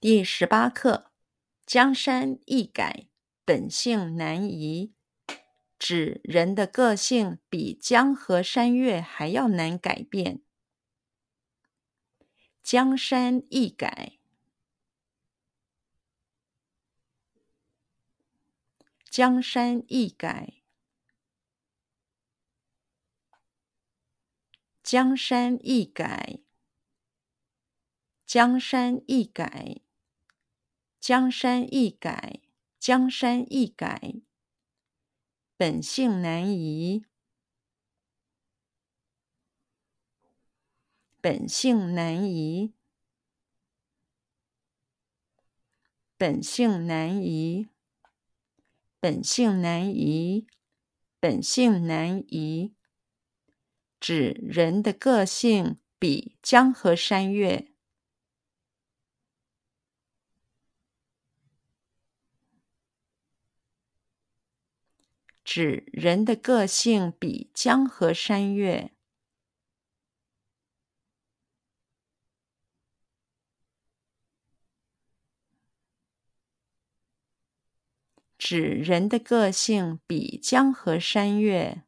第十八课：江山易改，本性难移。指人的个性比江河山岳还要难改变。江山易改，江山易改。江山易改，江山易改，江山易改，江山易改。本性难移，本性难移，本性难移，本性难移，本性难移。指人的个性比江河山岳，指人的个性比江河山岳，指人的个性比江河山岳。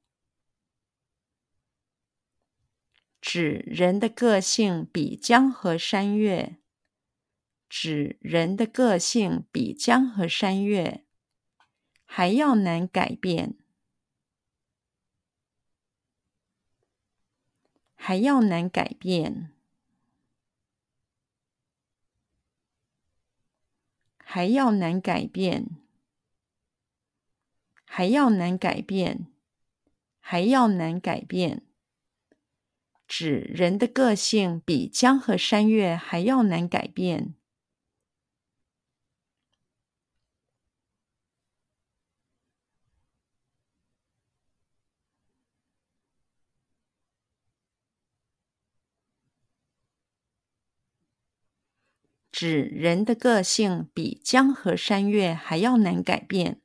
指人的个性比江河山岳，指人的个性比江河山岳。还要难改变，还要难改变，还要难改变，还要难改变，还要难改变。指人的个性比江河山岳还要难改变。指人的个性比江河山岳还要难改变。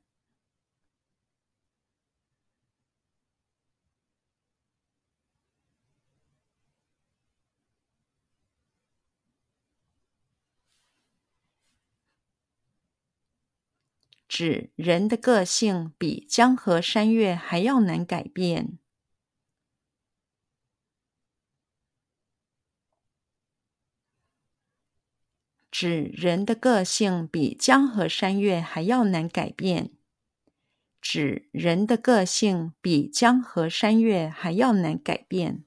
指人的个性比江河山岳还要难改变。指人的个性比江河山岳还要难改变。指人的个性比江河山岳还要难改变。